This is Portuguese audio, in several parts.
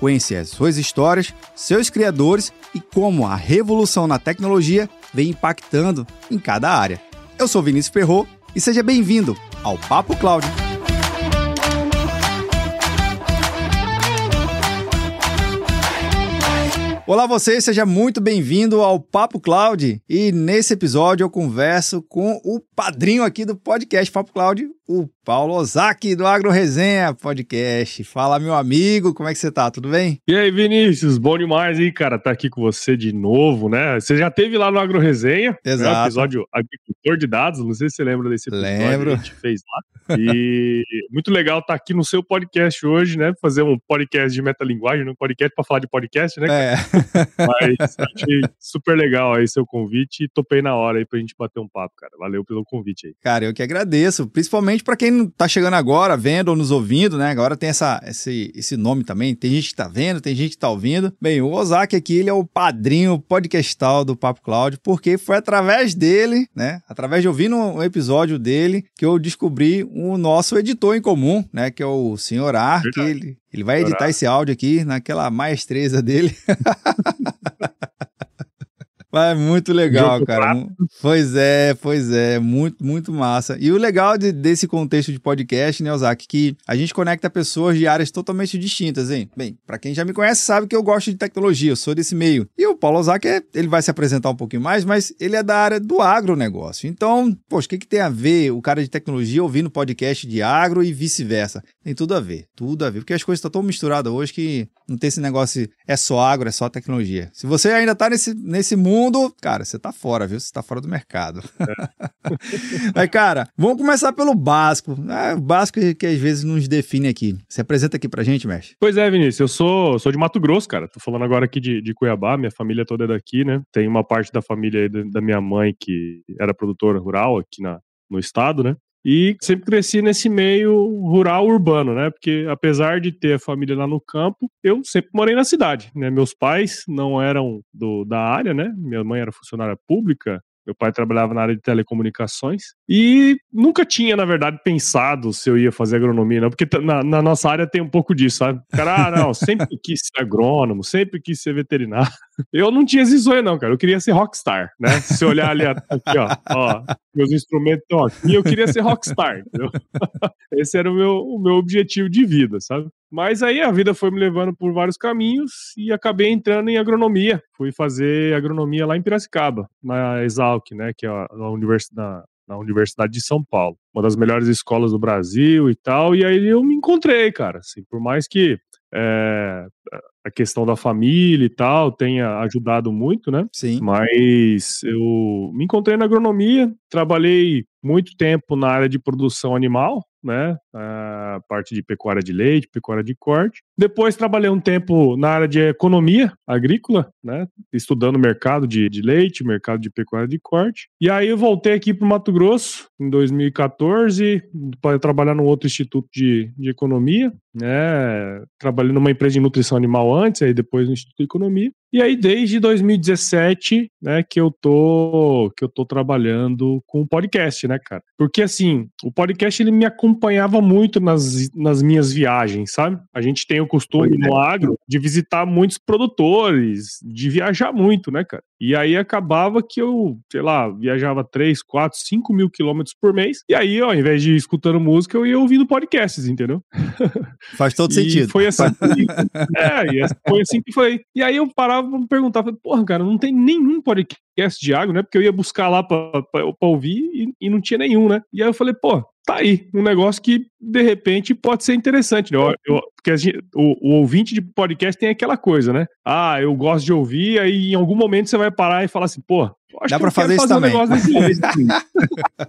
conhecer as suas histórias, seus criadores e como a revolução na tecnologia vem impactando em cada área. Eu sou Vinícius Ferro e seja bem-vindo ao Papo Cloud. Olá você, seja muito bem-vindo ao Papo Cloud. E nesse episódio eu converso com o padrinho aqui do podcast Papo Cloud, o Paulo Ozaki do Agro Resenha Podcast. Fala, meu amigo, como é que você tá? Tudo bem? E aí, Vinícius, bom demais, hein, cara, tá aqui com você de novo, né? Você já teve lá no Agro Resenha, Exato. Né, episódio Agricultor de Dados, não sei se você lembra desse episódio Lembro. que a gente fez lá. E muito legal estar tá aqui no seu podcast hoje, né? Fazer um podcast de metalinguagem, um podcast para falar de podcast, né? É. Mas achei super legal aí seu convite e topei na hora aí pra gente bater um papo, cara. Valeu pelo convite aí. Cara, eu que agradeço, principalmente para quem não tá chegando agora, vendo ou nos ouvindo, né? Agora tem essa, esse, esse nome também. Tem gente que tá vendo, tem gente que tá ouvindo. Bem, o Ozaki aqui, ele é o padrinho podcastal do Papo Cloud, porque foi através dele, né? Através de ouvir um episódio dele que eu descobri o nosso editor em comum, né? Que é o senhor Ar, que ele, ele vai editar esse áudio aqui naquela maestreza dele. Mas é muito legal, cara. prático. Pois é, pois é. Muito, muito massa. E o legal de- desse contexto de podcast, né, Ozaki, que a gente conecta pessoas de áreas totalmente distintas, hein? Bem, pra quem já me conhece sabe que eu gosto de tecnologia, eu sou desse meio. E o Paulo Ozaki, é- ele vai se apresentar um pouquinho mais, mas ele é da área do agronegócio. Então, poxa, o que, que tem a ver o cara de tecnologia ouvindo podcast de agro e vice-versa? Tem tudo a ver, tudo a ver. Porque as coisas estão tão misturadas hoje que não tem esse negócio, é só agro, é só tecnologia. Se você ainda tá nesse, nesse mundo, cara, você tá fora, viu? Você tá fora do mercado. Mas, cara, vamos começar pelo básico. É, o básico que, às vezes nos define aqui. Se apresenta aqui pra gente, mestre. Pois é, Vinícius, eu sou, sou de Mato Grosso, cara. Tô falando agora aqui de, de Cuiabá, minha família toda é daqui, né? Tem uma parte da família aí da, da minha mãe que era produtora rural aqui na, no estado, né? E sempre cresci nesse meio rural urbano, né? Porque apesar de ter a família lá no campo, eu sempre morei na cidade, né? Meus pais não eram do, da área, né? Minha mãe era funcionária pública, meu pai trabalhava na área de telecomunicações e nunca tinha, na verdade, pensado se eu ia fazer agronomia, não, porque na, na nossa área tem um pouco disso, sabe? Cara, ah, não, sempre quis ser agrônomo, sempre quis ser veterinário. Eu não tinha esse sonho, não, cara. Eu queria ser rockstar, né? Se olhar ali aqui, ó, ó, meus instrumentos estão aqui, eu queria ser rockstar, entendeu? Esse era o meu, o meu objetivo de vida, sabe? Mas aí a vida foi me levando por vários caminhos e acabei entrando em agronomia. Fui fazer agronomia lá em Piracicaba, na Exalc, né? Que é a, a universidade, na Universidade de São Paulo. Uma das melhores escolas do Brasil e tal. E aí eu me encontrei, cara. Assim, por mais que é, a questão da família e tal tenha ajudado muito, né? Sim. Mas eu me encontrei na agronomia, trabalhei muito tempo na área de produção animal, né? A parte de pecuária de leite, pecuária de corte. Depois trabalhei um tempo na área de economia agrícola, né? Estudando mercado de, de leite, mercado de pecuária de corte. E aí eu voltei aqui para o Mato Grosso em 2014 para trabalhar num outro instituto de, de economia, né? Trabalhei numa empresa de nutrição animal antes, aí depois no Instituto de Economia. E aí, desde 2017, né, que eu tô que eu tô trabalhando com o podcast, né, cara? Porque assim, o podcast ele me acompanhava muito nas, nas minhas viagens, sabe? A gente tem o costume no agro de visitar muitos produtores, de viajar muito, né, cara? E aí acabava que eu, sei lá, viajava 3, 4, 5 mil quilômetros por mês. E aí, ó, ao invés de ir escutando música, eu ia ouvindo podcasts, entendeu? Faz todo sentido. Foi assim. é, e foi assim que foi. E aí eu parava pra me perguntar, falei, porra, cara, não tem nenhum podcast de agro, né? Porque eu ia buscar lá pra, pra, pra ouvir e, e não tinha nenhum, né? E aí eu falei, pô, tá aí, um negócio que de repente pode ser interessante, né? Eu- eu- porque gente- o, o ouvinte de podcast tem aquela coisa, né? Ah, eu gosto de ouvir, aí em algum momento você vai parar e falar assim, pô, Dá pra fazer isso também. Um jeito, assim.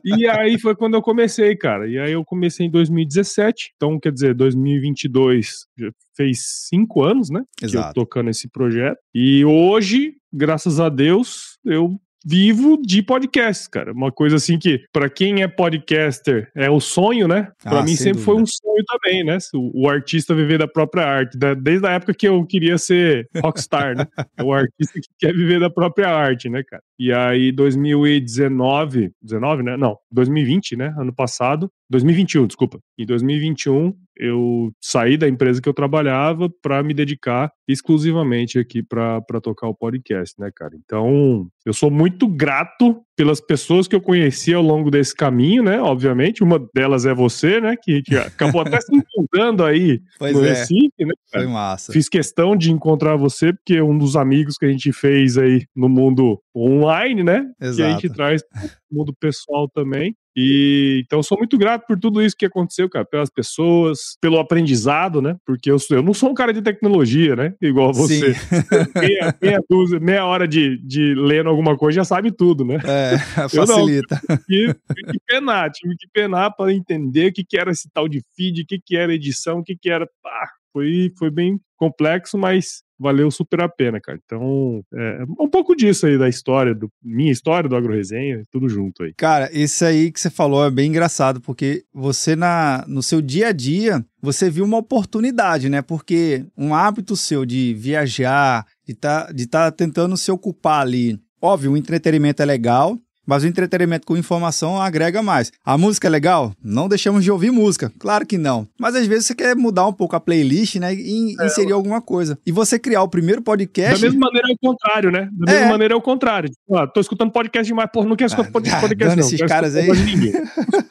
e aí foi quando eu comecei, cara. E aí eu comecei em 2017. Então, quer dizer, 2022 fez cinco anos, né? Exato. Que eu tocando esse projeto. E hoje, graças a Deus, eu vivo de podcasts, cara. Uma coisa assim que, para quem é podcaster, é o sonho, né? Para ah, mim sempre dúvida. foi um sonho também, né? O, o, artista viver da própria arte. Da, desde a época que eu queria ser rockstar, né? o artista que quer viver da própria arte, né, cara? E aí, 2019, 19, né? Não, 2020, né? Ano passado, 2021, desculpa. Em 2021, eu saí da empresa que eu trabalhava para me dedicar exclusivamente aqui para tocar o podcast, né, cara? Então, eu sou muito grato pelas pessoas que eu conheci ao longo desse caminho, né? Obviamente, uma delas é você, né? Que, que acabou até se encontrando aí pois no é. Recife, né? Cara? Foi massa. Fiz questão de encontrar você, porque é um dos amigos que a gente fez aí no mundo online, né? Exato. Que a gente traz no mundo pessoal também. E então sou muito grato por tudo isso que aconteceu, cara, pelas pessoas, pelo aprendizado, né? Porque eu, eu não sou um cara de tecnologia, né? Igual você. meia, meia, dúzia, meia hora de, de lendo alguma coisa já sabe tudo, né? É, facilita. Eu não, tive, que penar, tive que penar para entender o que, que era esse tal de feed, o que, que era edição, o que, que era. Ah, foi, foi bem complexo, mas valeu super a pena, cara. Então, é um pouco disso aí da história, do, minha história do AgroResenha, tudo junto aí. Cara, isso aí que você falou é bem engraçado, porque você na, no seu dia a dia, você viu uma oportunidade, né? Porque um hábito seu de viajar, de tá, de estar tá tentando se ocupar ali. Óbvio, o entretenimento é legal, mas o entretenimento com informação agrega mais. A música é legal? Não deixamos de ouvir música. Claro que não. Mas às vezes você quer mudar um pouco a playlist, né? E é, inserir alguma coisa. E você criar o primeiro podcast. Da mesma maneira é o contrário, né? Da mesma é. maneira é o contrário. Tipo, ah, tô escutando podcast demais, porra, não quero escutar ah, podcast, não. esses caras aí.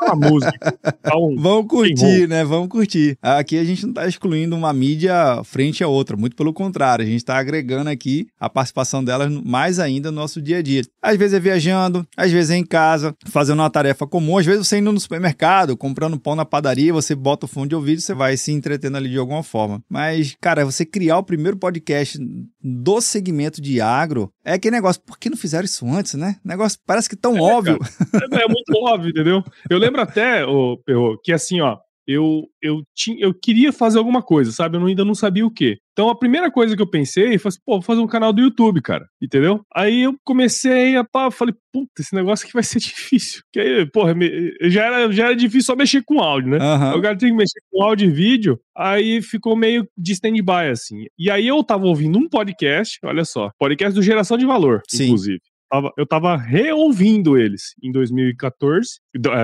a música. Um... Vamos curtir, né? Vamos curtir. Aqui a gente não tá excluindo uma mídia frente a outra. Muito pelo contrário. A gente tá agregando aqui a participação delas mais ainda no nosso dia a dia. Às vezes é viajando, às vezes é em casa, fazendo uma tarefa comum, às vezes você indo no supermercado, comprando pão na padaria, você bota o fone de ouvido, você vai se entretendo ali de alguma forma. Mas, cara, você criar o primeiro podcast do segmento de agro, é aquele negócio, por que não fizeram isso antes, né? Negócio parece que tão é, óbvio. É, é, muito óbvio, entendeu? Eu lembro até, oh, que assim, ó, eu, eu, tinha, eu queria fazer alguma coisa, sabe? Eu ainda não sabia o que. Então a primeira coisa que eu pensei foi assim, pô, vou fazer um canal do YouTube, cara. Entendeu? Aí eu comecei a pá, falei, puta, esse negócio aqui vai ser difícil. Porque aí, porra, já era, já era difícil só mexer com áudio, né? Uhum. O cara tem que mexer com áudio e vídeo, aí ficou meio de stand-by, assim. E aí eu tava ouvindo um podcast, olha só, podcast do Geração de Valor, Sim. inclusive tava, eu tava reouvindo eles em 2014,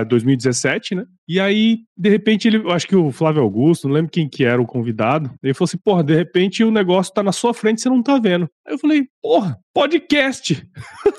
2017, é, né? E aí, de repente, ele, eu acho que o Flávio Augusto, não lembro quem que era o convidado, ele falou assim: porra, de repente o negócio tá na sua frente você não tá vendo. Aí eu falei: porra, podcast.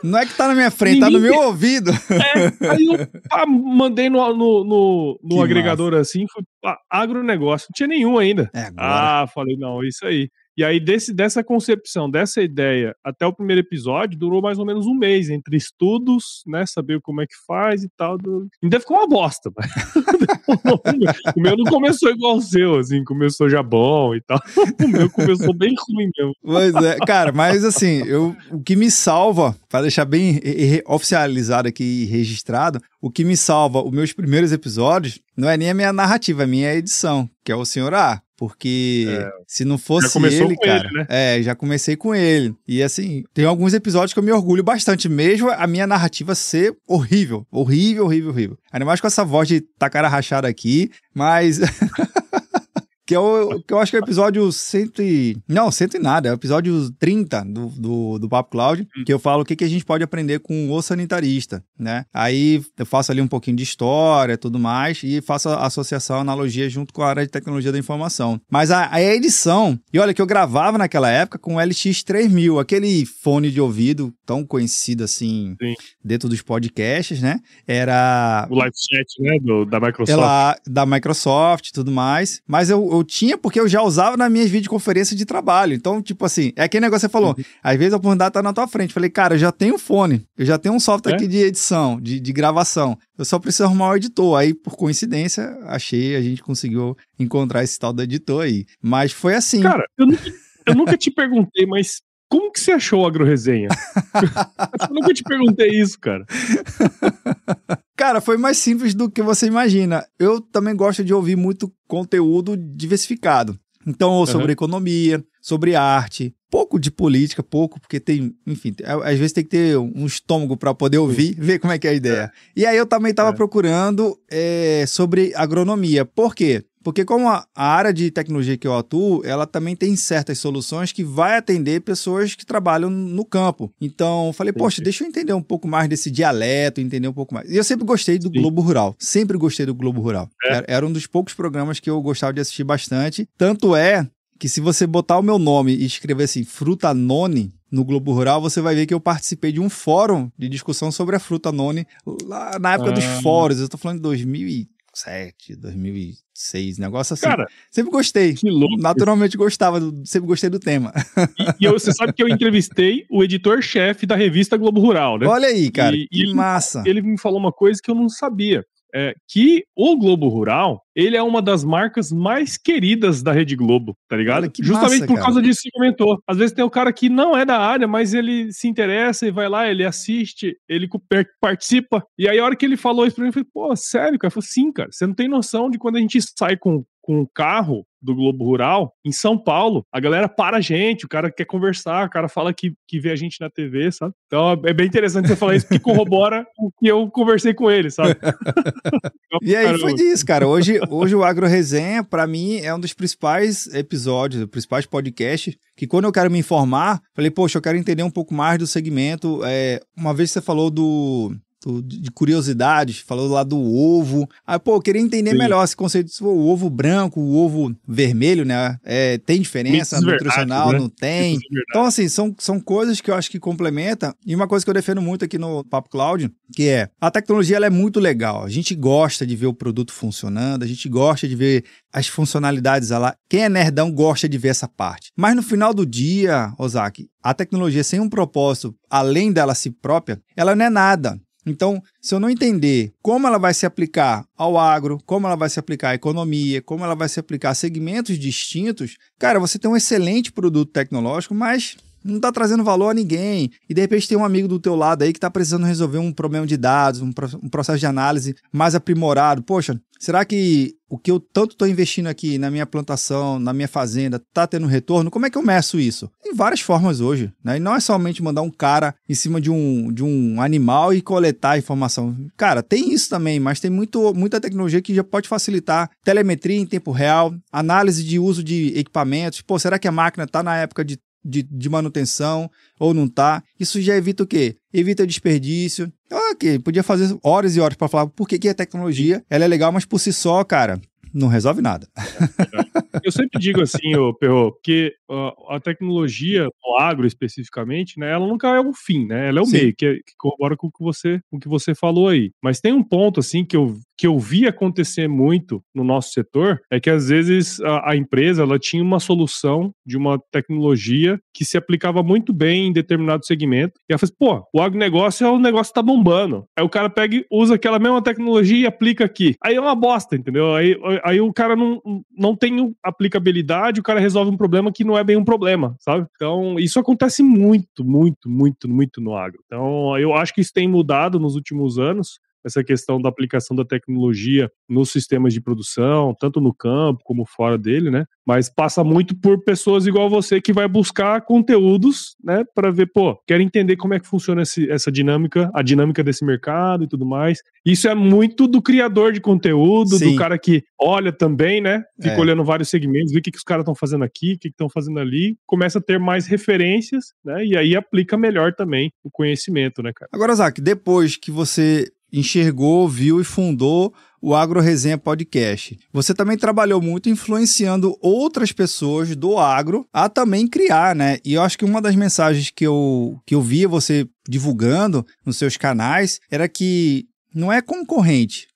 Não é que tá na minha frente, tá no meu ouvido. É, aí eu ah, mandei no, no, no, no agregador massa. assim, fui ah, agronegócio, não tinha nenhum ainda. É, ah, falei: não, isso aí. E aí, desse, dessa concepção, dessa ideia, até o primeiro episódio, durou mais ou menos um mês, entre estudos, né? Saber como é que faz e tal. Do... Ainda ficou uma bosta, mas... o meu não começou igual o seu, assim, começou já bom e tal. O meu começou bem ruim mesmo. Pois é, cara, mas assim, eu, o que me salva, para deixar bem oficializado aqui e registrado, o que me salva os meus primeiros episódios não é nem a minha narrativa, é a minha edição, que é o senhor A. Porque é, se não fosse ele, cara. Ele, né? É, já comecei com ele. E assim, tem alguns episódios que eu me orgulho bastante, mesmo a minha narrativa ser horrível. Horrível, horrível, horrível. Ainda mais com essa voz de tacara rachada aqui, mas. Que, é o, que eu acho que é o episódio cento e... Não, cento e nada. É o episódio 30 do, do, do Papo Cloud, hum. que eu falo o que, que a gente pode aprender com o sanitarista, né? Aí eu faço ali um pouquinho de história tudo mais e faço a associação, a analogia junto com a área de tecnologia da informação. Mas a, a edição... E olha que eu gravava naquela época com o LX3000, aquele fone de ouvido tão conhecido assim Sim. dentro dos podcasts, né? Era... O live chat, né? Do, da Microsoft. Ela, da Microsoft e tudo mais. Mas eu eu tinha porque eu já usava nas minhas videoconferências de trabalho. Então, tipo assim, é aquele negócio que você falou. Uhum. Às vezes a oportunidade tá na tua frente. Falei, cara, eu já tenho fone, eu já tenho um software é? aqui de edição, de, de gravação. Eu só preciso arrumar o editor. Aí, por coincidência, achei, a gente conseguiu encontrar esse tal do editor aí. Mas foi assim. Cara, eu nunca, eu nunca te perguntei, mas como que você achou o AgroResenha? eu nunca te perguntei isso, cara. Cara, foi mais simples do que você imagina. Eu também gosto de ouvir muito conteúdo diversificado. Então, sobre uhum. economia, sobre arte, pouco de política, pouco, porque tem, enfim, às vezes tem que ter um estômago para poder ouvir, ver como é que é a ideia. É. E aí eu também estava é. procurando é, sobre agronomia. Por quê? Porque como a, a, área de tecnologia que eu atuo, ela também tem certas soluções que vai atender pessoas que trabalham no campo. Então, falei, poxa, deixa eu entender um pouco mais desse dialeto, entender um pouco mais. E eu sempre gostei do Sim. Globo Rural. Sempre gostei do Globo Rural. É. Era, era um dos poucos programas que eu gostava de assistir bastante. Tanto é que se você botar o meu nome e escrever assim, fruta noni, no Globo Rural, você vai ver que eu participei de um fórum de discussão sobre a fruta noni lá na época ah. dos fóruns. Eu tô falando de 2007, 2006, negócio assim. Cara, sempre gostei. Que louco. Naturalmente gostava, sempre gostei do tema. E, e eu, você sabe que eu entrevistei o editor-chefe da revista Globo Rural, né? Olha aí, cara, e, que massa. Ele me falou uma coisa que eu não sabia é, que o Globo Rural, ele é uma das marcas mais queridas da Rede Globo, tá ligado? Justamente massa, por causa disso que comentou. Às vezes tem o cara que não é da área, mas ele se interessa e vai lá, ele assiste, ele participa. E aí a hora que ele falou isso pra mim, eu falei, pô, sério, cara? Eu falei, sim, cara, você não tem noção de quando a gente sai com com um carro do Globo Rural em São Paulo. A galera para a gente, o cara quer conversar, o cara fala que, que vê a gente na TV, sabe? Então é bem interessante você falar isso, porque corrobora o que eu conversei com ele, sabe? e aí foi disso, cara. Hoje, hoje o Agro Resenha, para mim, é um dos principais episódios, dos principais podcasts, que quando eu quero me informar, falei, poxa, eu quero entender um pouco mais do segmento. É, uma vez você falou do de curiosidades, falou lá do ovo. Aí, pô, eu queria entender Sim. melhor esse conceito. Se o ovo branco, o ovo vermelho, né? É, tem diferença nutricional? Né? Não tem. Então, assim, são, são coisas que eu acho que complementa. E uma coisa que eu defendo muito aqui no Papo Cloud, que é a tecnologia ela é muito legal. A gente gosta de ver o produto funcionando, a gente gosta de ver as funcionalidades lá. Quem é nerdão gosta de ver essa parte. Mas no final do dia, Ozaki, a tecnologia sem um propósito, além dela si própria, ela não é nada. Então, se eu não entender como ela vai se aplicar ao agro, como ela vai se aplicar à economia, como ela vai se aplicar a segmentos distintos, cara, você tem um excelente produto tecnológico, mas não está trazendo valor a ninguém. E de repente tem um amigo do teu lado aí que está precisando resolver um problema de dados, um, um, processo de análise mais aprimorado. Poxa, será que o que eu tanto estou investindo aqui na minha plantação, na minha fazenda, está tendo retorno? Como é que eu meço isso? Tem várias formas hoje, né? E não é somente mandar um cara em cima de um, de um animal e coletar informação. Cara, tem isso também, mas tem muito, muita tecnologia que já pode facilitar telemetria em tempo real, análise de uso de equipamentos. Pô, será que a máquina está na época de de, de manutenção ou não tá. Isso já evita o quê? Evita desperdício. Ok, podia fazer horas e horas para falar por que, que a tecnologia ela é legal, mas por si só, cara, não resolve nada. Eu sempre digo assim, ô Perro, que a tecnologia, o agro especificamente, né, ela nunca é o fim, né? Ela é o Sim. meio, que, é, que corrobora com o que você, com o que você falou aí. Mas tem um ponto assim que eu que eu vi acontecer muito no nosso setor é que às vezes a, a, empresa ela tinha uma solução de uma tecnologia que se aplicava muito bem em determinado segmento. E ela assim, pô, o agronegócio é o negócio que tá bombando. Aí o cara pega usa aquela mesma tecnologia e aplica aqui. Aí é uma bosta, entendeu? Aí, aí o cara não, não tem aplicabilidade, o cara resolve um problema que não é bem um problema, sabe? Então, isso acontece muito, muito, muito, muito no agro. Então, eu acho que isso tem mudado nos últimos anos essa questão da aplicação da tecnologia nos sistemas de produção, tanto no campo como fora dele, né? Mas passa muito por pessoas igual você que vai buscar conteúdos, né, para ver, pô, quero entender como é que funciona esse, essa dinâmica, a dinâmica desse mercado e tudo mais. Isso é muito do criador de conteúdo, Sim. do cara que olha também, né? Fica é. olhando vários segmentos, vê o que, que os caras estão fazendo aqui, o que estão fazendo ali, começa a ter mais referências, né? E aí aplica melhor também o conhecimento, né, cara? Agora, Zac, depois que você enxergou, viu e fundou o Agro Resenha Podcast. Você também trabalhou muito influenciando outras pessoas do agro a também criar, né? E eu acho que uma das mensagens que eu, que eu via você divulgando nos seus canais era que não é concorrente.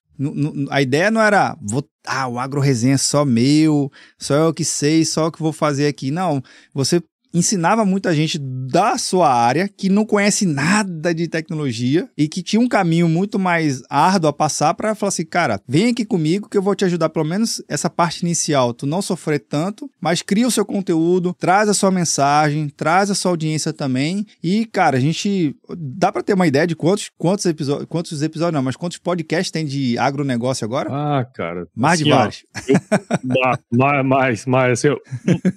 A ideia não era, vou, ah, o Agro Resenha é só meu, só eu que sei, só eu que vou fazer aqui. Não, você ensinava muita gente da sua área que não conhece nada de tecnologia e que tinha um caminho muito mais árduo a passar para falar assim, cara, vem aqui comigo que eu vou te ajudar pelo menos essa parte inicial, tu não sofrer tanto, mas cria o seu conteúdo, traz a sua mensagem, traz a sua audiência também e, cara, a gente dá para ter uma ideia de quantos quantos episódios, quantos episódios não, mas quantos podcasts tem de agronegócio agora? Ah, cara. Mais assim, de vários. mais, mais, mais. Assim,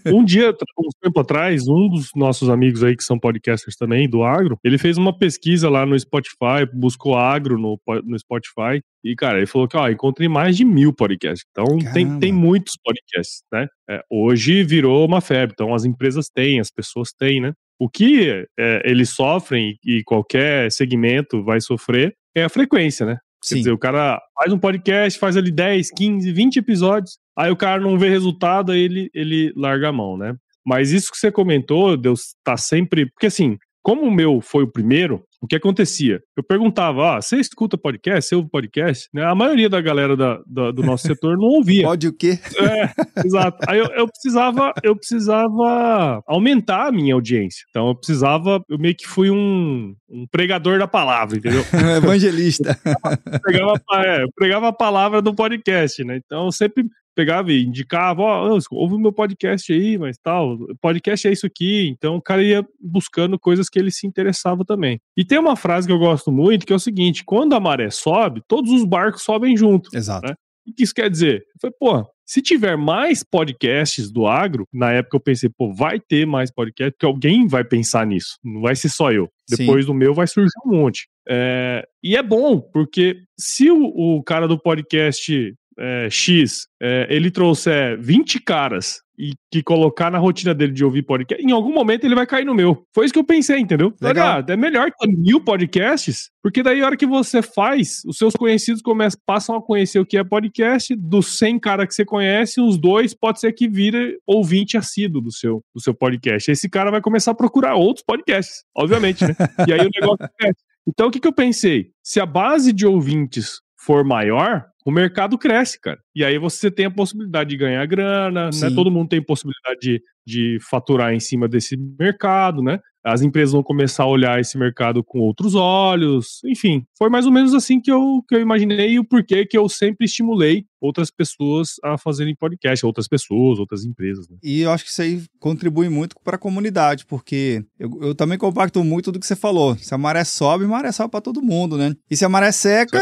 um, um dia, um tempo atrás, um dos nossos amigos aí que são podcasters também, do agro, ele fez uma pesquisa lá no Spotify, buscou agro no, no Spotify, e, cara, ele falou que, ó, encontrei mais de mil podcasts. Então, tem, tem muitos podcasts, né? É, hoje virou uma febre. Então, as empresas têm, as pessoas têm, né? O que é, eles sofrem e qualquer segmento vai sofrer é a frequência, né? Sim. Quer dizer, o cara faz um podcast, faz ali 10, 15, 20 episódios, aí o cara não vê resultado, aí ele, ele larga a mão, né? Mas isso que você comentou, Deus tá sempre. Porque assim, como o meu foi o primeiro, o que acontecia? Eu perguntava, ah, você escuta podcast? Você ouve podcast? Né? A maioria da galera da, da, do nosso setor não ouvia. Pode o quê? É, exato. Aí eu, eu, precisava, eu precisava aumentar a minha audiência. Então eu precisava, eu meio que fui um, um pregador da palavra, entendeu? Evangelista. Eu pregava, é, eu pregava a palavra do podcast, né? Então eu sempre pegava e indicava, ó, oh, ouve o meu podcast aí, mas tal, podcast é isso aqui. Então o cara ia buscando coisas que ele se interessava também. E tem uma frase que eu gosto muito, que é o seguinte: quando a maré sobe, todos os barcos sobem junto. Exato. Né? O que isso quer dizer? Falei, pô, se tiver mais podcasts do agro, na época eu pensei, pô, vai ter mais podcast, porque alguém vai pensar nisso. Não vai ser só eu. Depois Sim. do meu vai surgir um monte. É, e é bom, porque se o, o cara do podcast é, X, é, ele trouxer 20 caras e que colocar na rotina dele de ouvir podcast, em algum momento ele vai cair no meu. Foi isso que eu pensei, entendeu? Legal. Olha, é melhor ter mil podcasts, porque daí a hora que você faz, os seus conhecidos começam, passam a conhecer o que é podcast, dos 100 caras que você conhece, uns dois pode ser que vire ouvinte assíduo do seu, do seu podcast. Esse cara vai começar a procurar outros podcasts, obviamente, né? e aí o negócio é. Então o que, que eu pensei? Se a base de ouvintes for maior, o mercado cresce, cara. E aí você tem a possibilidade de ganhar grana, né? Todo mundo tem possibilidade de, de faturar em cima desse mercado, né? As empresas vão começar a olhar esse mercado com outros olhos. Enfim, foi mais ou menos assim que eu, que eu imaginei e o porquê que eu sempre estimulei outras pessoas a fazerem podcast, outras pessoas, outras empresas. Né? E eu acho que isso aí contribui muito para a comunidade, porque eu, eu, também compacto muito do que você falou. Se a maré sobe, a maré sobe para todo mundo, né? E se a maré seca.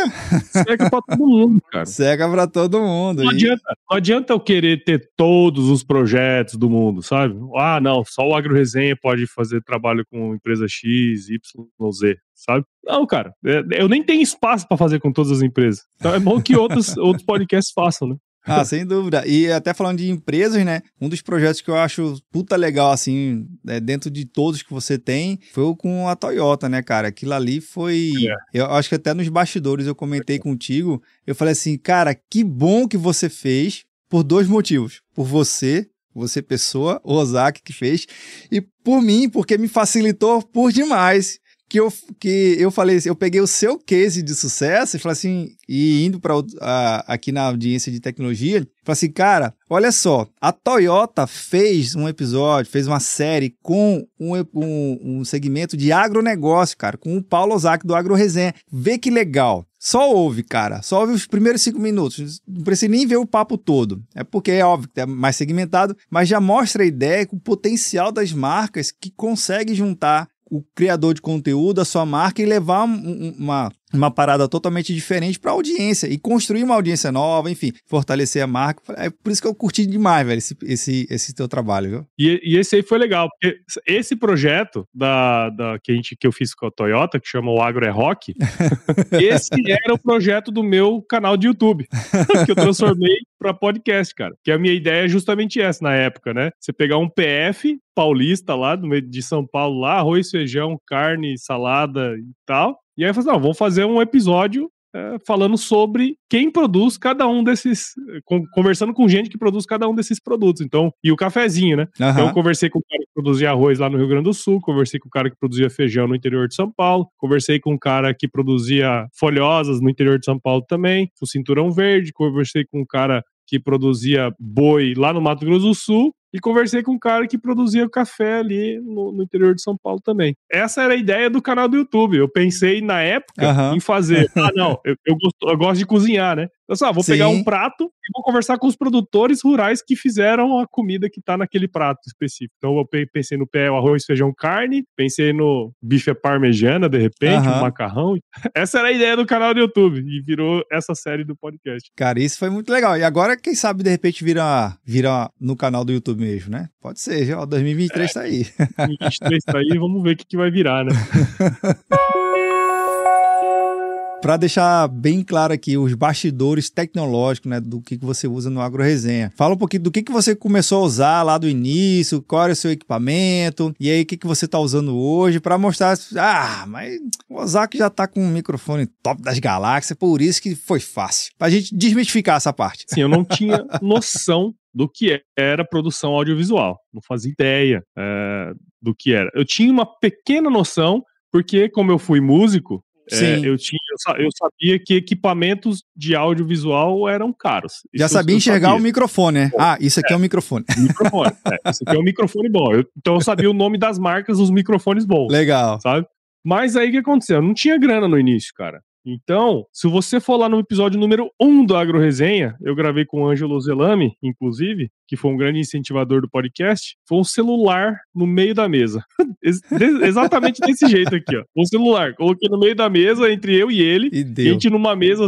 Seca para todo mundo, cara. Seca para todo mundo. Não, e... adianta, não adianta eu querer ter todos os projetos do mundo, sabe? Ah, não, só o Agro Resenha pode fazer trabalho com empresa X, Y, Z sabe? Não, cara, é, eu nem tenho espaço para fazer com todas as empresas. Então é bom que outros, outros podcasts façam, né? Ah, sem dúvida. E até falando de empresas, né? Um dos projetos que eu acho puta legal, assim, é, dentro de todos que você tem, foi o com a Toyota, né, cara? Aquilo ali foi. É. Eu acho que até nos bastidores eu comentei é. contigo. Eu falei assim, cara, que bom que você fez por dois motivos. Por você, você pessoa, o Ozaki que fez, e por mim, porque me facilitou por demais que eu, que eu falei assim, eu peguei o seu case de sucesso e falei assim, e indo para aqui na audiência de tecnologia, falei assim, cara, olha só, a Toyota fez um episódio, fez uma série com um, um, um segmento de agronegócio, cara, com o Paulo Ozaki do Agro Resenha. Vê que legal. Só ouve, cara. Só ouve os primeiros cinco minutos. Não precisa nem ver o papo todo. É porque é óbvio que é mais segmentado, mas já mostra a ideia, o potencial das marcas que consegue juntar o criador de conteúdo, a sua marca e levar uma, uma parada totalmente diferente para a audiência e construir uma audiência nova, enfim, fortalecer a marca. É por isso que eu curti demais, velho, esse, esse, esse teu trabalho, viu? E, e esse aí foi legal, porque esse projeto da, da, que, a gente, que eu fiz com a Toyota, que chama o Agro é Rock, esse era o projeto do meu canal de YouTube, que eu transformei para podcast, cara. Que a minha ideia é justamente essa na época, né? Você pegar um PF paulista lá, no meio de São Paulo, lá, arroz, feijão, carne, salada e tal, e aí eu falei, não, vamos fazer um episódio é, falando sobre quem produz cada um desses. Com, conversando com gente que produz cada um desses produtos. Então, e o cafezinho, né? Uhum. Então, eu conversei com o cara que produzia arroz lá no Rio Grande do Sul, conversei com o cara que produzia feijão no interior de São Paulo, conversei com o cara que produzia folhosas no interior de São Paulo também, o Cinturão Verde, conversei com o cara que produzia boi lá no Mato Grosso do Sul e conversei com um cara que produzia café ali no, no, interior de São Paulo também. Essa era a ideia do canal do YouTube. Eu pensei na época uhum. em fazer. Ah, não, eu, eu, gosto, eu gosto de cozinhar, né? Eu só, vou Sim. pegar um prato e vou conversar com os produtores rurais que fizeram a comida que tá naquele prato específico. Então eu pensei no pé, o arroz, feijão, carne, pensei no bife parmegiana, de repente, uhum. um macarrão. Essa era a ideia do canal do YouTube e virou essa série do podcast. Cara, isso foi muito legal. E agora, quem sabe, de repente, vira, vira no canal do YouTube mesmo, né? Pode ser, já, 2023 é, tá aí. 2023 tá aí, vamos ver o que, que vai virar, né? para deixar bem claro aqui os bastidores tecnológicos, né, do que, que você usa no Agro Resenha. Fala um pouquinho do que, que você começou a usar lá do início, qual era o seu equipamento, e aí o que, que você está usando hoje, para mostrar, ah, mas o Ozaki já está com um microfone top das galáxias, por isso que foi fácil. Pra gente desmistificar essa parte. Sim, eu não tinha noção do que era produção audiovisual. Não fazia ideia é, do que era. Eu tinha uma pequena noção, porque como eu fui músico, é, eu, tinha, eu sabia que equipamentos de audiovisual eram caros. Já sabia enxergar sabia. o microfone, né? Ah, isso aqui é, é um microfone. Microfone, é, isso aqui é um microfone bom. Eu, então eu sabia o nome das marcas dos microfones bons. Legal. Sabe? Mas aí o que aconteceu? Eu não tinha grana no início, cara. Então, se você for lá no episódio número 1 do Agro Resenha, eu gravei com o Ângelo Zelami, inclusive, que foi um grande incentivador do podcast, foi um celular no meio da mesa. Exatamente desse jeito aqui, ó. Um celular. Coloquei no meio da mesa entre eu e ele. E, deu. e a gente numa mesa,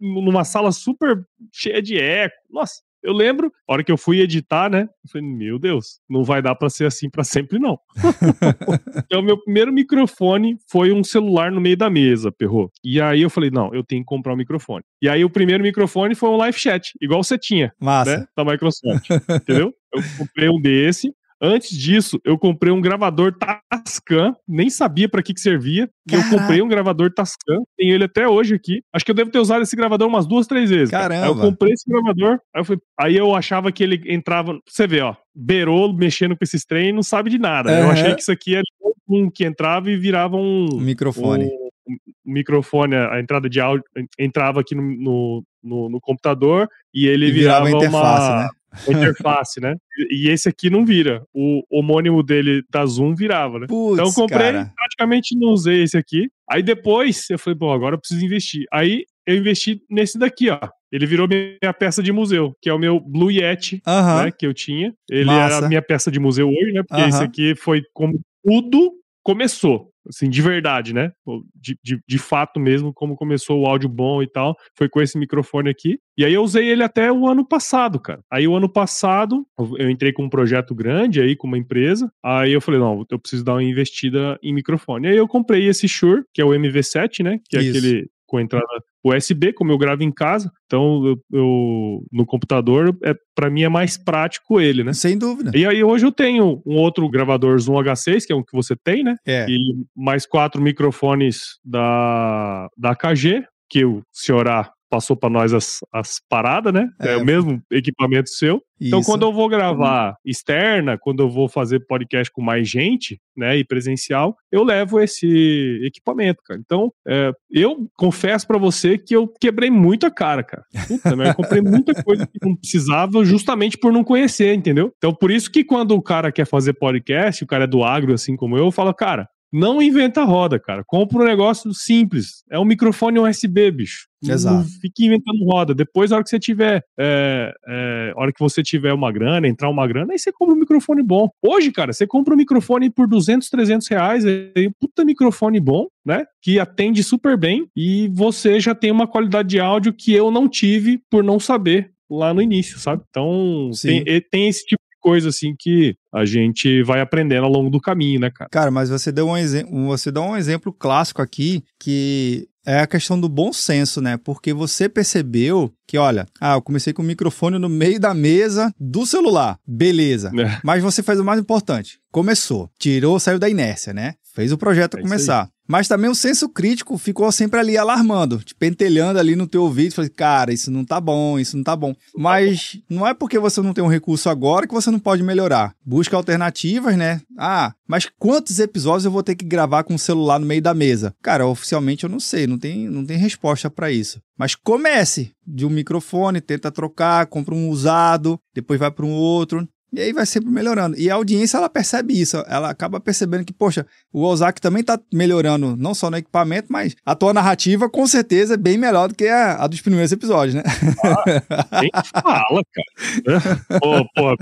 numa sala super cheia de eco. Nossa, eu lembro, a hora que eu fui editar, né? Eu falei, meu Deus, não vai dar para ser assim para sempre, não. então, meu primeiro microfone foi um celular no meio da mesa, perrou. E aí eu falei, não, eu tenho que comprar um microfone. E aí o primeiro microfone foi um live chat, igual você tinha. Massa. Né, da Microsoft. entendeu? Eu comprei um desse, Antes disso, eu comprei um gravador Tascam, nem sabia para que, que servia. Eu comprei um gravador Tascam, tenho ele até hoje aqui. Acho que eu devo ter usado esse gravador umas duas, três vezes. Caramba. Aí eu comprei esse gravador, aí eu, fui, aí eu achava que ele entrava. Você vê, ó, beirou mexendo com esses trem e não sabe de nada. Uhum. Eu achei que isso aqui era um que entrava e virava um. Microfone. Um, um microfone, a entrada de áudio entrava aqui no, no, no, no computador e ele e virava, virava interface, uma. Né? Interface, né? E esse aqui não vira. O homônimo dele da Zoom virava, né? Puts, então eu comprei, cara. praticamente não usei esse aqui. Aí depois eu falei, bom, agora eu preciso investir. Aí eu investi nesse daqui, ó. Ele virou minha peça de museu, que é o meu Blue Yeti, uh -huh. né, que eu tinha. Ele Massa. era a minha peça de museu hoje, né? Porque uh -huh. esse aqui foi como tudo começou assim, de verdade, né? De, de, de, fato mesmo, como começou o áudio bom e tal, foi com esse microfone aqui. E aí eu usei ele até o ano passado, cara. Aí o ano passado, eu entrei com um projeto grande aí, com uma empresa, aí eu falei, não, eu preciso dar uma investida em microfone. Aí eu comprei esse Shure, que é o MV7, né? Que é Isso. aquele com entrada USB, como eu gravo em casa, então eu, eu no computador, é, para mim é mais prático ele, né? Sem dúvida. E aí hoje eu tenho um outro gravador Zoom H6, que é um que você tem, né? É. E mais quatro microfones da, da KG, que o senhorá passou para nós as, as paradas, né? É, é, o mesmo equipamento seu. Então, Isso. quando eu vou gravar externa, quando eu vou fazer podcast com mais gente, né, e presencial, eu levo esse equipamento, cara. Então, é, eu confesso para você que eu quebrei muito a cara, cara. Puta, eu comprei muita coisa que não precisava justamente por não conhecer, entendeu? Então, por isso que quando o cara quer fazer podcast, o cara é do agro, assim como eu, eu falo, cara, não inventa roda, cara. Compra um negócio simples. É um microfone USB, bicho. Exato. Não fique inventando roda. Depois, a hora que você tiver, é, é, hora que você tiver uma grana, entrar uma grana, aí você compra um microfone bom. Hoje, cara, você compra um microfone por 200, 300 reais, aí um puta microfone bom, né? Que atende super bem e você já tem uma qualidade de áudio que eu não tive por não saber lá no início, sabe? Então, tem, tem, esse tipo coisa assim que a gente vai aprendendo ao longo do caminho, né, cara? Cara, mas você deu um exemplo, você dá um exemplo clássico aqui que é a questão do bom senso, né? Porque você percebeu que, olha, ah, eu comecei com o microfone no meio da mesa do celular. Beleza. É. Mas você fez o mais importante. Começou. Tirou, saiu da inércia, né? Fez o projeto é começar. Mas também o senso crítico ficou sempre ali alarmando, te pentelhando ali no teu ouvido, falei, cara, isso não tá bom, isso não tá bom. Mas não é porque você não tem um recurso agora que você não pode melhorar. Busca alternativas, né? Ah, mas quantos episódios eu vou ter que gravar com o celular no meio da mesa? Cara, oficialmente eu não sei, não tem, não tem resposta para isso. Mas comece de um microfone, tenta trocar, compra um usado, depois vai para um outro. E aí vai sempre melhorando. E a audiência, ela percebe isso. Ela acaba percebendo que, poxa, o Ozaki também tá melhorando, não só no equipamento, mas a tua narrativa, com certeza, é bem melhor do que a, a dos primeiros episódios, né? Ah, nem fala, cara. Pô, porra,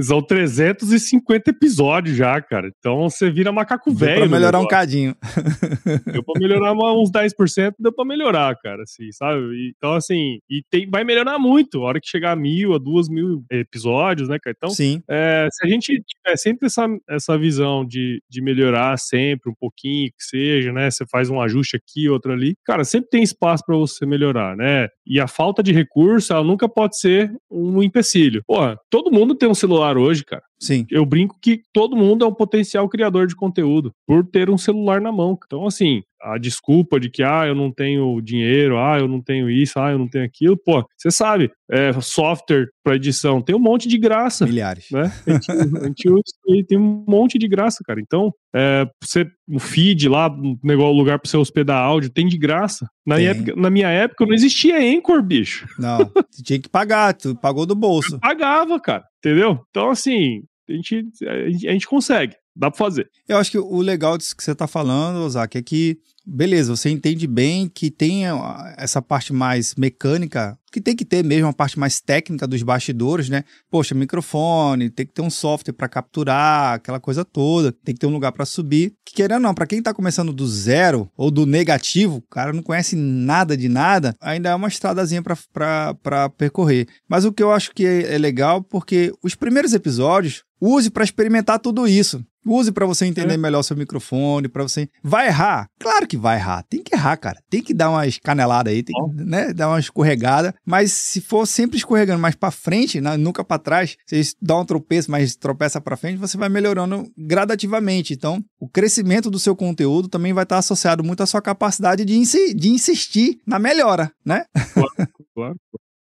são 350 episódios já, cara. Então você vira macaco deu velho. Pra melhorar um cadinho. Deu pra melhorar uns 10%, deu pra melhorar, cara, assim, sabe? Então, assim, e tem, vai melhorar muito. A hora que chegar a mil, a duas mil episódios, né, cara? Então, Sim. É, se a gente tiver sempre essa, essa visão de, de melhorar sempre um pouquinho, que seja, né? Você faz um ajuste aqui, outro ali, cara, sempre tem espaço para você melhorar, né? E a falta de recurso, ela nunca pode ser um empecilho. Pô, todo mundo tem um celular hoje, cara. Sim. Eu brinco que todo mundo é um potencial criador de conteúdo por ter um celular na mão. Então, assim, a desculpa de que, ah, eu não tenho dinheiro, ah, eu não tenho isso, ah, eu não tenho aquilo, pô, você sabe, é, software para edição tem um monte de graça. Milhares. Né? A gente, a gente usa e tem um monte de graça, cara. Então, é, você, o feed lá, negócio, lugar para você hospedar áudio, tem de graça. Na, época, na minha época não existia Anchor, bicho. Não, você tinha que pagar, tu pagou do bolso. Eu pagava, cara, entendeu? Então, assim, a gente, a gente, consegue, dá para fazer. Eu acho que o legal disso que você está falando, Ozaki, é que beleza, você entende bem que tem essa parte mais mecânica, que tem que ter mesmo a parte mais técnica dos bastidores, né? Poxa, microfone, tem que ter um software para capturar, aquela coisa toda, tem que ter um lugar para subir. Que querendo ou não, para quem tá começando do zero ou do negativo, o cara não conhece nada de nada, ainda é uma estradazinha para percorrer. Mas o que eu acho que é, é legal, porque os primeiros episódios, use para experimentar tudo isso. Use para você entender é. melhor seu microfone, para você. Vai errar? Claro que vai errar. Tem que errar, cara. Tem que dar umas caneladas aí, tem que, né, dar uma escorregada. Mas se for sempre escorregando mais para frente, né, nunca para trás, você dá um tropeço, mas tropeça para frente, você vai melhorando gradativamente. Então, o crescimento do seu conteúdo também vai estar associado muito à sua capacidade de, de insistir na melhora, né? Claro, claro.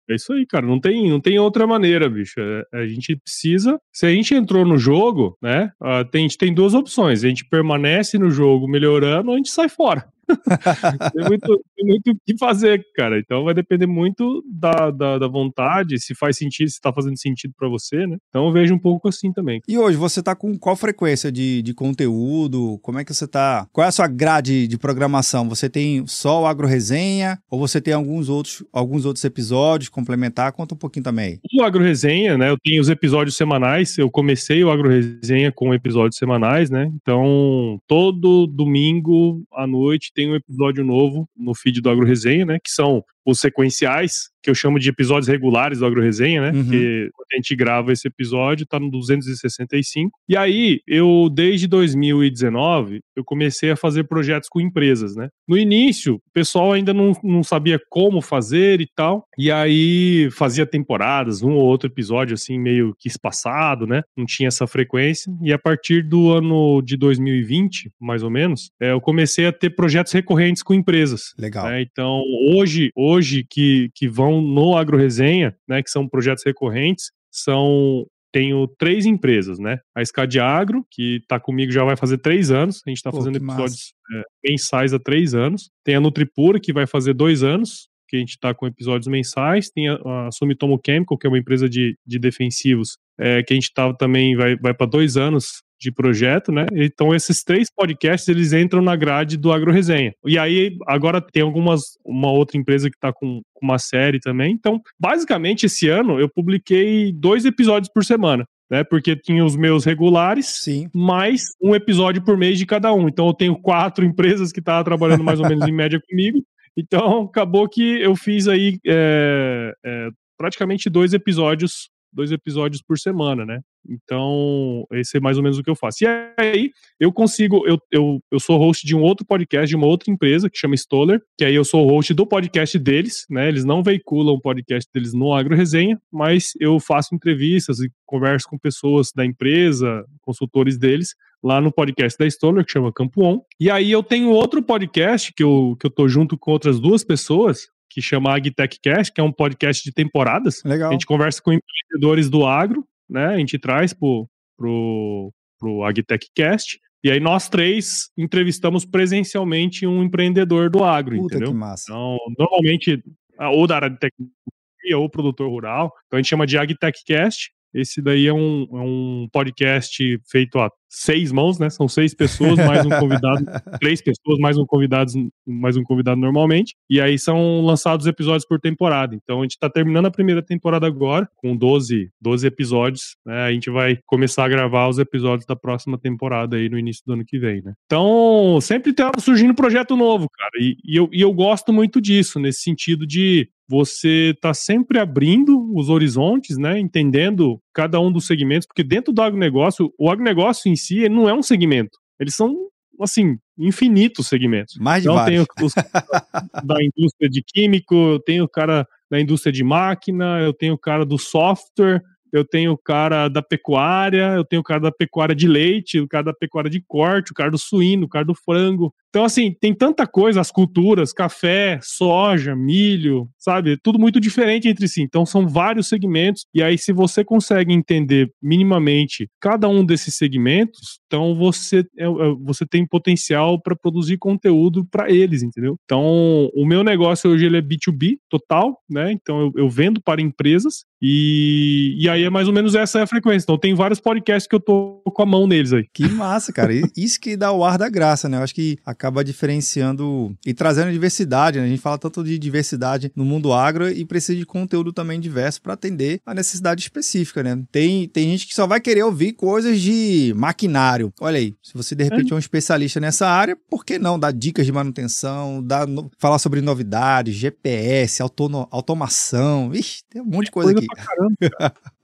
É isso aí, cara. Não tem, não tem outra maneira, bicho. É, a gente precisa. Se a gente entrou no jogo, né? Tem, a gente tem duas opções. A gente permanece no jogo melhorando ou a gente sai fora tem, muito, tem muito o que fazer, cara. Então vai depender muito da, da, da vontade, se faz sentido, se tá fazendo sentido para você, né? Então eu vejo um pouco assim também. E hoje você tá com qual frequência de, de conteúdo? Como é que você tá? Qual é a sua grade de programação? Você tem só o Agro Resenha ou você tem alguns outros, alguns outros episódios complementar? Conta um pouquinho também. O Agro Resenha, né? Eu tenho os episódios semanais. Eu comecei o Agro Resenha com episódios semanais, né? Então todo domingo à noite tem um episódio novo no feed do Agro Resenha, né? Que são os sequenciais, que eu chamo de episódios regulares do Agro Resenha, né? Uhum. Porque quando a gente grava esse episódio, tá no 265. E aí, eu, desde 2019, eu comecei a fazer projetos com empresas, né? No início, o pessoal ainda não, não sabia como fazer e tal. E aí, fazia temporadas, um ou outro episódio, assim, meio que espaçado, né? Não tinha essa frequência. E a partir do ano de 2020, mais ou menos, é, eu comecei a ter projetos recorrentes com empresas. Legal. Né? Então, hoje, hoje hoje que, que vão no Agro Resenha, né, que são projetos recorrentes, são tenho três empresas, né? A Scad Agro, que está comigo já vai fazer três anos. A gente está fazendo episódios é, mensais há três anos. Tem a Nutripura, que vai fazer dois anos, que a gente está com episódios mensais. Tem a, a Sumitomo Chemical, que é uma empresa de, de defensivos, é, que a gente tá, também vai, vai para dois anos de projeto, né? Então esses três podcasts eles entram na grade do Agro Resenha. E aí agora tem algumas uma outra empresa que está com, uma série também. Então, basicamente esse ano eu publiquei dois episódios por semana. Né, porque tinha os meus regulares, Sim. mais um episódio por mês de cada um. Então eu tenho quatro empresas que estavam trabalhando mais ou menos em média comigo. Então acabou que eu fiz aí é, é, praticamente dois episódios dois episódios por semana, né? Então, esse é mais ou menos o que eu faço. E aí, eu consigo, eu, eu, eu sou host de um outro podcast, de uma outra empresa, que chama Stoller, que aí eu sou host do podcast deles, né? Eles não veiculam o podcast deles no Agro Resenha, mas eu faço entrevistas e converso com pessoas da empresa, consultores deles, lá no podcast da Stoller, que chama Campo On. E aí eu tenho outro podcast que eu, que eu tô junto com outras duas pessoas, que chama AgTechCast, que é um podcast de temporadas. Legal. A gente conversa com empreendedores do agro, né? A gente traz pro, pro, pro AgTechCast. E aí nós três entrevistamos presencialmente um empreendedor do agro, Puta entendeu? Que massa. Então, normalmente, ou da área de tecnologia ou produtor rural. Então a gente chama de AgTechCast. Esse daí é um, é um podcast feito a seis mãos, né? São seis pessoas, mais um convidado, três pessoas, mais um convidado, mais um convidado normalmente. E aí são lançados episódios por temporada. Então a gente tá terminando a primeira temporada agora, com 12, 12 episódios. Né? A gente vai começar a gravar os episódios da próxima temporada aí no início do ano que vem, né? Então, sempre tá surgindo projeto novo, cara. E, e, eu, e eu gosto muito disso, nesse sentido de você está sempre abrindo os horizontes, né? Entendendo cada um dos segmentos, porque dentro do agronegócio, o agronegócio em si não é um segmento. Eles são, assim, infinitos segmentos. Mais de então, vários. tem os da indústria de químico, eu tenho o cara da indústria de máquina, eu tenho o cara do software, eu tenho o cara da pecuária, eu tenho o cara da pecuária de leite, o cara da pecuária de corte, o cara do suíno, o cara do frango. Então, assim, tem tanta coisa, as culturas, café, soja, milho, sabe? Tudo muito diferente entre si. Então, são vários segmentos. E aí, se você consegue entender minimamente cada um desses segmentos, então você, é, é, você tem potencial para produzir conteúdo para eles, entendeu? Então, o meu negócio hoje ele é B2B total, né? Então, eu, eu vendo para empresas e, e aí é mais ou menos essa é a frequência. Então, tem vários podcasts que eu tô com a mão neles aí. Que massa, cara. Isso que dá o ar da graça, né? Eu acho que a acaba diferenciando e trazendo diversidade. Né? A gente fala tanto de diversidade no mundo agro e precisa de conteúdo também diverso para atender a necessidade específica, né? Tem, tem gente que só vai querer ouvir coisas de maquinário. Olha aí, se você de repente é, é um especialista nessa área, por que não dar dicas de manutenção, dar, no, falar sobre novidades, GPS, autono, automação? Ixi, tem um monte de coisa, coisa aqui.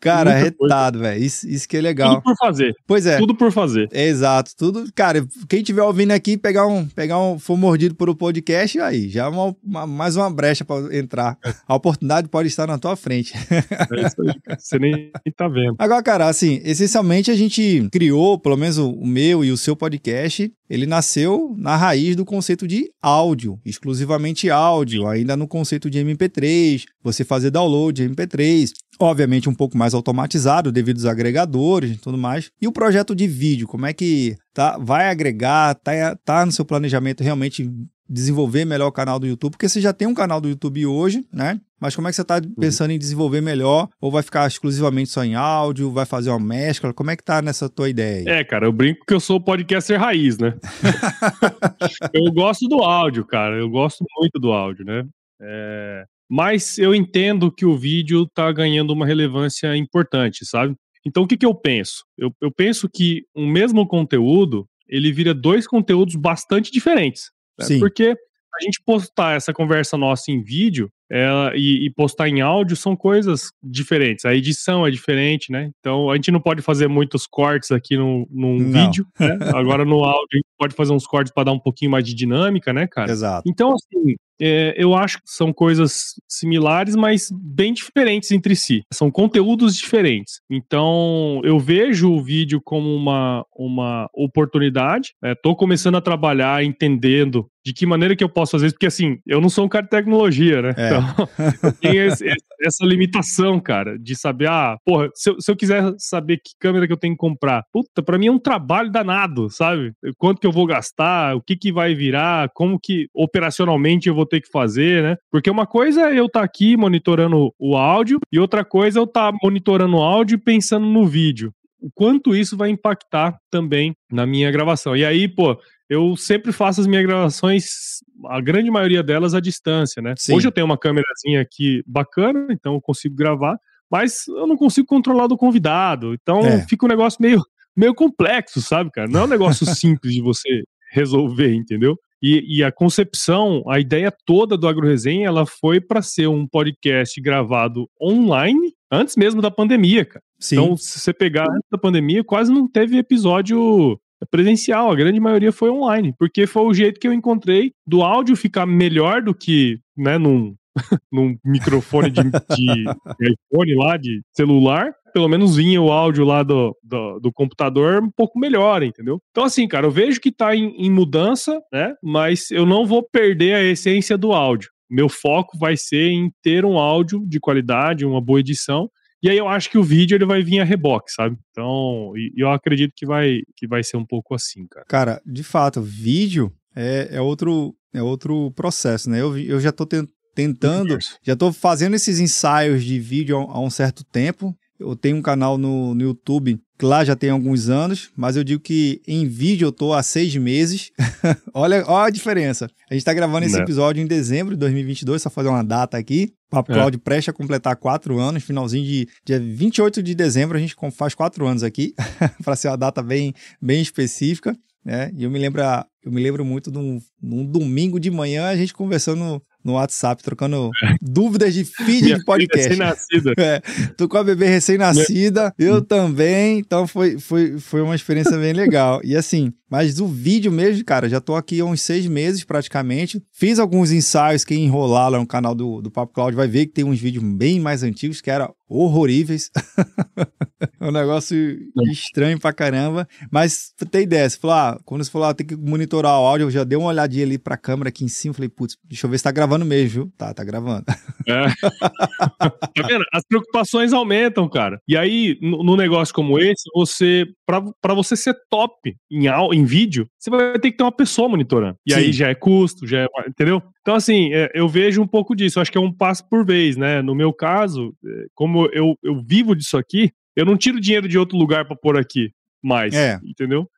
Cara. retado, velho. Isso, isso que é legal. Tudo por fazer. Pois é. Tudo por fazer. É, exato. Tudo, cara, quem tiver ouvindo aqui pegar um, pegar um, for mordido por um podcast, aí já é uma, uma, mais uma brecha para entrar. A oportunidade pode estar na tua frente. É isso aí, cara. Você nem tá vendo. Agora, cara, assim, essencialmente a gente criou, pelo menos o meu e o seu podcast, ele nasceu na raiz do conceito de áudio, exclusivamente áudio, ainda no conceito de MP3, você fazer download de MP3, obviamente um pouco mais automatizado devido aos agregadores e tudo mais. E o projeto de vídeo, como é que tá, vai agregar, tá, tá no seu planejamento realmente desenvolver melhor o canal do YouTube, porque você já tem um canal do YouTube hoje, né? Mas como é que você está uhum. pensando em desenvolver melhor? Ou vai ficar exclusivamente só em áudio? Vai fazer uma mescla? Como é que tá nessa tua ideia? É, cara, eu brinco que eu sou podcaster raiz, né? eu gosto do áudio, cara. Eu gosto muito do áudio, né? É... Mas eu entendo que o vídeo tá ganhando uma relevância importante, sabe? Então o que, que eu penso? Eu, eu penso que um mesmo conteúdo ele vira dois conteúdos bastante diferentes. Né? Sim. Porque a gente postar essa conversa nossa em vídeo ela, e, e, postar em áudio são coisas diferentes. A edição é diferente, né? Então a gente não pode fazer muitos cortes aqui no, num vídeo, né? Agora no áudio a gente pode fazer uns cortes para dar um pouquinho mais de dinâmica, né, cara? Exato. Então, assim, é, eu acho que são coisas similares, mas bem diferentes entre si. São conteúdos diferentes. Então, eu vejo o vídeo como uma, uma oportunidade. Estou né? começando a trabalhar entendendo de que maneira que eu posso fazer isso, porque assim, eu não sou um cara de tecnologia, né? É. Então, eu tenho esse, essa limitação, cara, de saber, ah, porra, se eu, se eu, quiser saber que câmera que eu tenho que comprar, puta, pra mim é um trabalho danado, sabe? Quanto que eu vou gastar, o que que vai virar, como que operacionalmente eu vou ter que fazer, né? Porque uma coisa é eu estar tá aqui monitorando o áudio e outra coisa é eu estar tá monitorando o áudio e pensando no vídeo o quanto isso vai impactar também na minha gravação. E aí, pô, eu sempre faço as minhas gravações, a grande maioria delas à distância, né? Sim. Hoje eu tenho uma câmerazinha aqui bacana, então eu consigo gravar, mas eu não consigo controlar do convidado. Então é. fica um negócio meio, meio complexo, sabe, cara? Não é um negócio simples de você resolver, entendeu? E, e, a concepção, a ideia toda do AgroResenha, ela foi para ser um podcast gravado online antes mesmo da pandemia, cara. Sim. Então, se você pegar antes da pandemia, quase não teve episódio presencial, a grande maioria foi online, porque foi o jeito que eu encontrei do áudio ficar melhor do que, né, num, num microfone de, de, iPhone lá, de celular, pelo menos vinha o áudio lá do, do, do, computador um pouco melhor, entendeu? Então, assim, cara, eu vejo que tá em, em mudança, né? Mas eu não vou perder a essência do áudio. Meu foco vai ser em ter um áudio de qualidade, uma boa edição, e aí eu acho que o vídeo ele vai vir a reboque, sabe? Então, eu acredito que vai, que vai ser um pouco assim, cara. Cara, de fato, vídeo é, é, outro, é outro processo, né? Eu, eu já tô tentando, já tô fazendo esses ensaios de vídeo há, há um certo tempo. Eu tenho um canal no, no YouTube que lá já tem alguns anos, mas eu digo que em vídeo eu tô há seis meses. olha, olha a diferença. A gente tá gravando esse Não. Né. episódio em dezembro de 2022, só fazer uma data aqui. Papo é. Cloud presta a completar quatro anos, finalzinho de dia 28 de dezembro a gente faz quatro anos aqui, para ser uma data bem, bem específica. Né? E eu me lembro, eu me lembro muito de um, num domingo de manhã a gente conversando no WhatsApp, trocando dúvidas de feed de podcast. Recém-nascida. É, tô com a bebê recém-nascida, eu também, então foi, foi, foi uma experiência bem legal. E assim, mas o vídeo mesmo, cara, já tô aqui há uns seis meses praticamente. Fiz alguns ensaios, quem enrolar lá no canal do, do Papo Cloud vai ver que tem uns vídeos bem mais antigos que eram horroríveis. é um negócio estranho pra caramba. Mas ter ideia, você falou, ah, quando você falou, ah, tem que monitorar o áudio, eu já dei uma olhadinha ali pra câmera aqui em cima, falei, putz, deixa eu ver se tá gravando mesmo, viu? Tá, tá gravando. É. tá vendo? As preocupações aumentam, cara. E aí, no, negócio como esse, você, pra, pra você ser top em, em vídeo, você vai ter que ter uma pessoa monitorando. E Sim. aí já é custo, já é, entendeu? Então, assim, é, eu vejo um pouco disso. Eu acho que é um passo por vez, né? No meu caso, é, como eu, eu vivo disso aqui, eu não tiro dinheiro de outro lugar para pôr aqui mais, é. entendeu?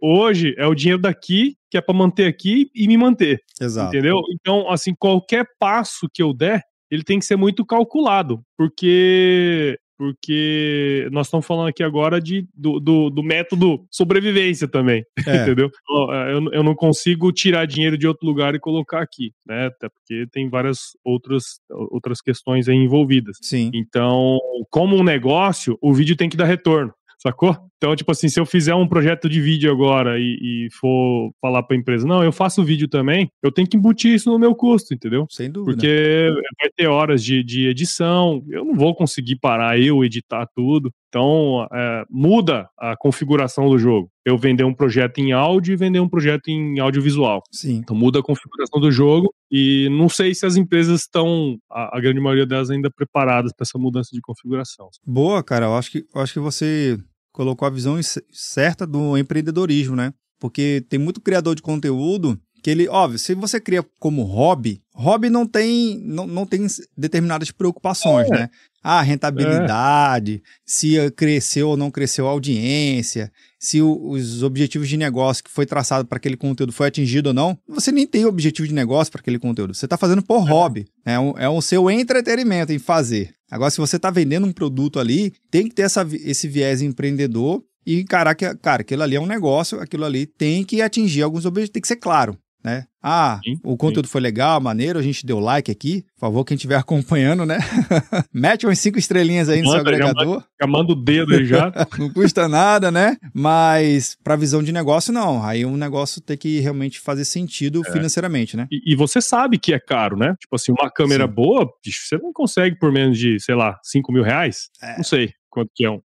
Hoje é o dinheiro daqui que é para manter aqui e me manter. Exato. Entendeu? Então, assim, qualquer passo que eu der, ele tem que ser muito calculado, porque porque nós estamos falando aqui agora de, do, do, do método sobrevivência também, é. entendeu? É, eu, eu não consigo tirar dinheiro de outro lugar e colocar aqui, né? Até porque tem várias outras, outras questões aí envolvidas. Sim. Então, como um negócio, o vídeo tem que dar retorno sacou? Então, tipo assim, se eu fizer um projeto de vídeo agora e, e for falar para a empresa, não, eu faço vídeo também, eu tenho que embutir isso no meu custo, entendeu? Sem dúvida. Porque vai ter horas de, de edição, eu não vou conseguir parar eu editar tudo. Então, é, muda a configuração do jogo. Eu vender um projeto em áudio e vender um projeto em audiovisual. Sim. Então, muda a configuração do jogo e não sei se as empresas estão, a, a grande maioria delas, ainda preparadas para essa mudança de configuração. Boa, cara. Eu acho que, eu acho que você colocou a visão certa do empreendedorismo, né? Porque tem muito criador de conteúdo que ele, óbvio, se você cria como hobby, hobby não tem, não, não tem determinadas preocupações, é. né? Ah, rentabilidade, é. se cresceu ou não cresceu a audiência, se o, os objetivos de negócio que foi traçado para aquele conteúdo foi atingido ou não. Você nem tem objetivo de negócio para aquele conteúdo. Você está fazendo por é. hobby. É, um, é o seu entretenimento em fazer. Agora, se você está vendendo um produto ali, tem que ter essa, esse viés empreendedor e encarar que, cara, aquilo ali é um negócio, aquilo ali tem que atingir alguns objetivos, tem que ser claro né? Ah, sim, o conteúdo sim. foi legal, maneiro, a gente deu like aqui. Por favor, quem estiver acompanhando, né? Mete umas cinco estrelinhas aí no seu agregador. Já manda o dedo aí já. não custa nada, né? Mas para visão de negócio, não. Aí um negócio tem que realmente fazer sentido é. financeiramente, né? E, e, você sabe que é caro, né? Tipo assim, uma câmera sim. boa, você não consegue por menos de, sei lá, 5 mil reais. É. Não sei quanto que é um.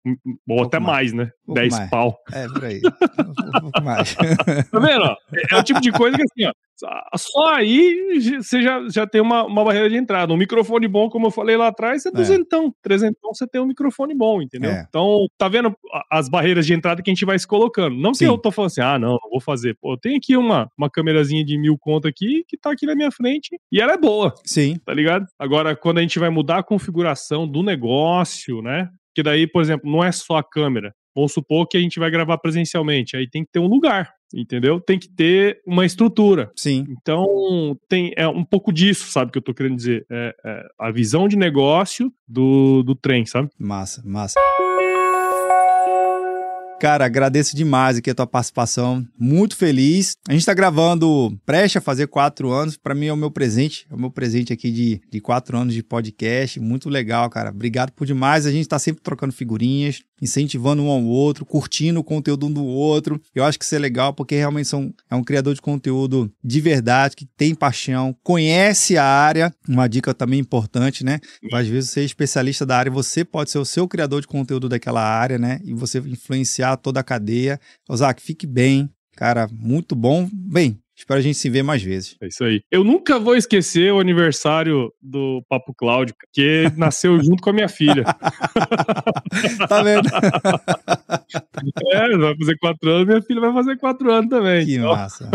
Ou até mais, mais né? Um 10 mais. pau. É, por aí. um pouco mais. tá vendo? É, é o tipo de coisa que assim, ó. Só aí você já, já tem uma, uma barreira de entrada. Um microfone bom, como eu falei lá atrás, é, é. duzentão. É. Trezentão você tem um microfone bom, entendeu? É. Então, tá vendo as barreiras de entrada que a gente vai se colocando. Não Sim. que eu tô falando assim, ah, não, não vou fazer. Pô, tem aqui uma, uma câmerazinha de mil conto aqui, que tá aqui na minha frente, e ela é boa. Sim. Tá ligado? Agora, quando a gente vai mudar a configuração do negócio, né? Que daí, por exemplo, não é só a câmera. Vamos supor que a gente vai gravar presencialmente, aí tem que ter um lugar, entendeu? Tem que ter uma estrutura. Sim. Então, tem é um pouco disso, sabe, que eu tô querendo dizer. É, é a visão de negócio do, do trem, sabe? Massa, massa. Cara, agradeço demais aqui a tua participação. Muito feliz. A gente está gravando, preste a fazer quatro anos. Para mim é o meu presente. É o meu presente aqui de, de quatro anos de podcast. Muito legal, cara. Obrigado por demais. A gente está sempre trocando figurinhas, incentivando um ao outro, curtindo o conteúdo um do outro. Eu acho que isso é legal porque realmente são, é um criador de conteúdo de verdade, que tem paixão, conhece a área. Uma dica também importante, né? Às vezes você é especialista da área, você pode ser o seu criador de conteúdo daquela área, né? E você influenciar toda a cadeia. Ozak, fique bem. Cara, muito bom. Bem, Espero a gente se ver mais vezes. É isso aí. Eu nunca vou esquecer o aniversário do Papo Cláudio, que nasceu junto com a minha filha. tá vendo? é, vai fazer quatro anos, minha filha vai fazer quatro anos também. Que então, massa.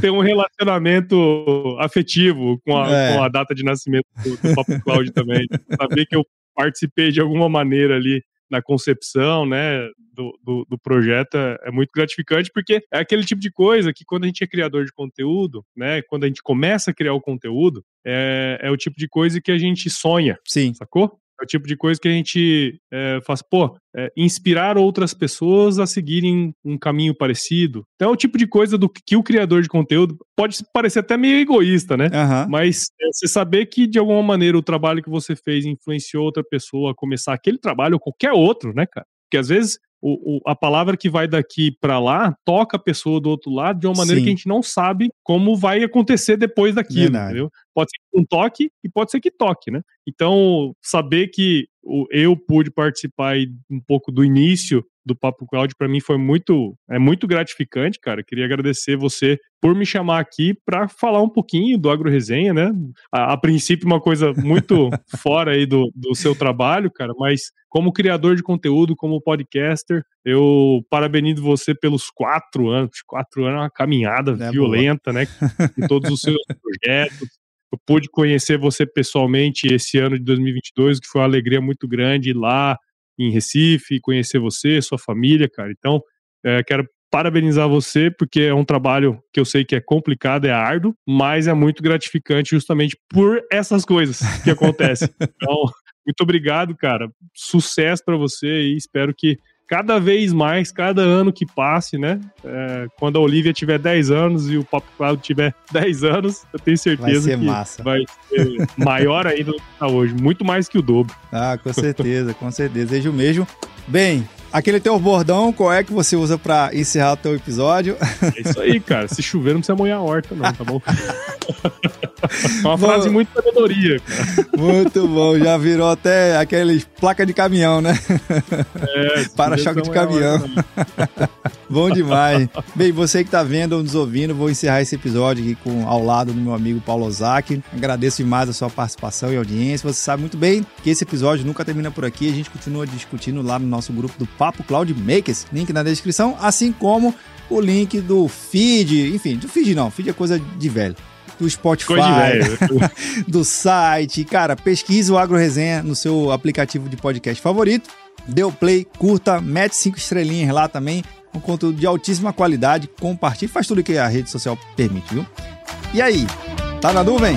Tem um relacionamento afetivo com a, é. com a data de nascimento do, do Papo Cláudio também. Saber que eu participei de alguma maneira ali na concepção, né, do, do, do, projeto é, é, muito gratificante, porque é aquele tipo de coisa que quando a gente é criador de conteúdo, né, quando a gente começa a criar o conteúdo, é, é o tipo de coisa que a gente sonha. Sim. Sacou? É o tipo de coisa que a gente é, faz, pô, é, inspirar outras pessoas a seguirem um caminho parecido. Então é o tipo de coisa do que o criador de conteúdo pode parecer até meio egoísta, né? Uhum. Mas é, você saber que de alguma maneira o trabalho que você fez influenciou outra pessoa a começar aquele trabalho ou qualquer outro, né, cara? Porque às vezes o, o, a palavra que vai daqui para lá toca a pessoa do outro lado de uma maneira Sim. que a gente não sabe como vai acontecer depois daquilo, Verdade. entendeu? Pode ser que um toque e pode ser que toque, né? Então, saber que eu pude participar um pouco do início do Papo Cloud para mim foi muito é muito gratificante, cara. Queria agradecer você por me chamar aqui para falar um pouquinho do Agro Resenha, né? A, a princípio uma coisa muito fora aí do, do seu trabalho, cara, mas como criador de conteúdo, como podcaster, eu parabenizo você pelos quatro anos. Quatro anos é uma caminhada é violenta, boa. né? Em todos os seus projetos. Eu pude conhecer você pessoalmente esse ano de 2022, que foi uma alegria muito grande ir lá em Recife, conhecer você, sua família, cara. Então, é, quero parabenizar você, porque é um trabalho que eu sei que é complicado, é árduo, mas é muito gratificante justamente por essas coisas que acontecem. Então, muito obrigado, cara. Sucesso para você e espero que cada vez mais, cada ano que passe, né? É, quando a Olivia tiver 10 anos e o Pop Cloud tiver 10 anos, eu tenho certeza vai que massa. vai ser maior ainda do que está hoje. Muito mais que o dobro. Ah, com certeza, com certeza. Desejo mesmo. Bem, Aquele teu bordão, qual é que você usa para encerrar o teu episódio? É isso aí, cara. Se chover, não precisa molhar a horta, não, tá bom? Uma bom, frase muito sabedoria, cara. Muito bom. Já virou até aqueles placa de caminhão, né? É, Para-choque de caminhão. bom demais. Bem, você que tá vendo ou nos ouvindo, vou encerrar esse episódio aqui com, ao lado do meu amigo Paulo Ozaki. Agradeço demais a sua participação e audiência. Você sabe muito bem que esse episódio nunca termina por aqui. A gente continua discutindo lá no nosso grupo do Paulo Papo Cloud Makers, link na descrição, assim como o link do feed, enfim, do feed não, feed é coisa de velho. Do Spotify, do site. Cara, pesquise o Agro Resenha no seu aplicativo de podcast favorito. Dê o play, curta, mete cinco estrelinhas lá também. Um conteúdo de altíssima qualidade. Compartilhe, faz tudo que a rede social permite, viu? E aí, tá na nuvem?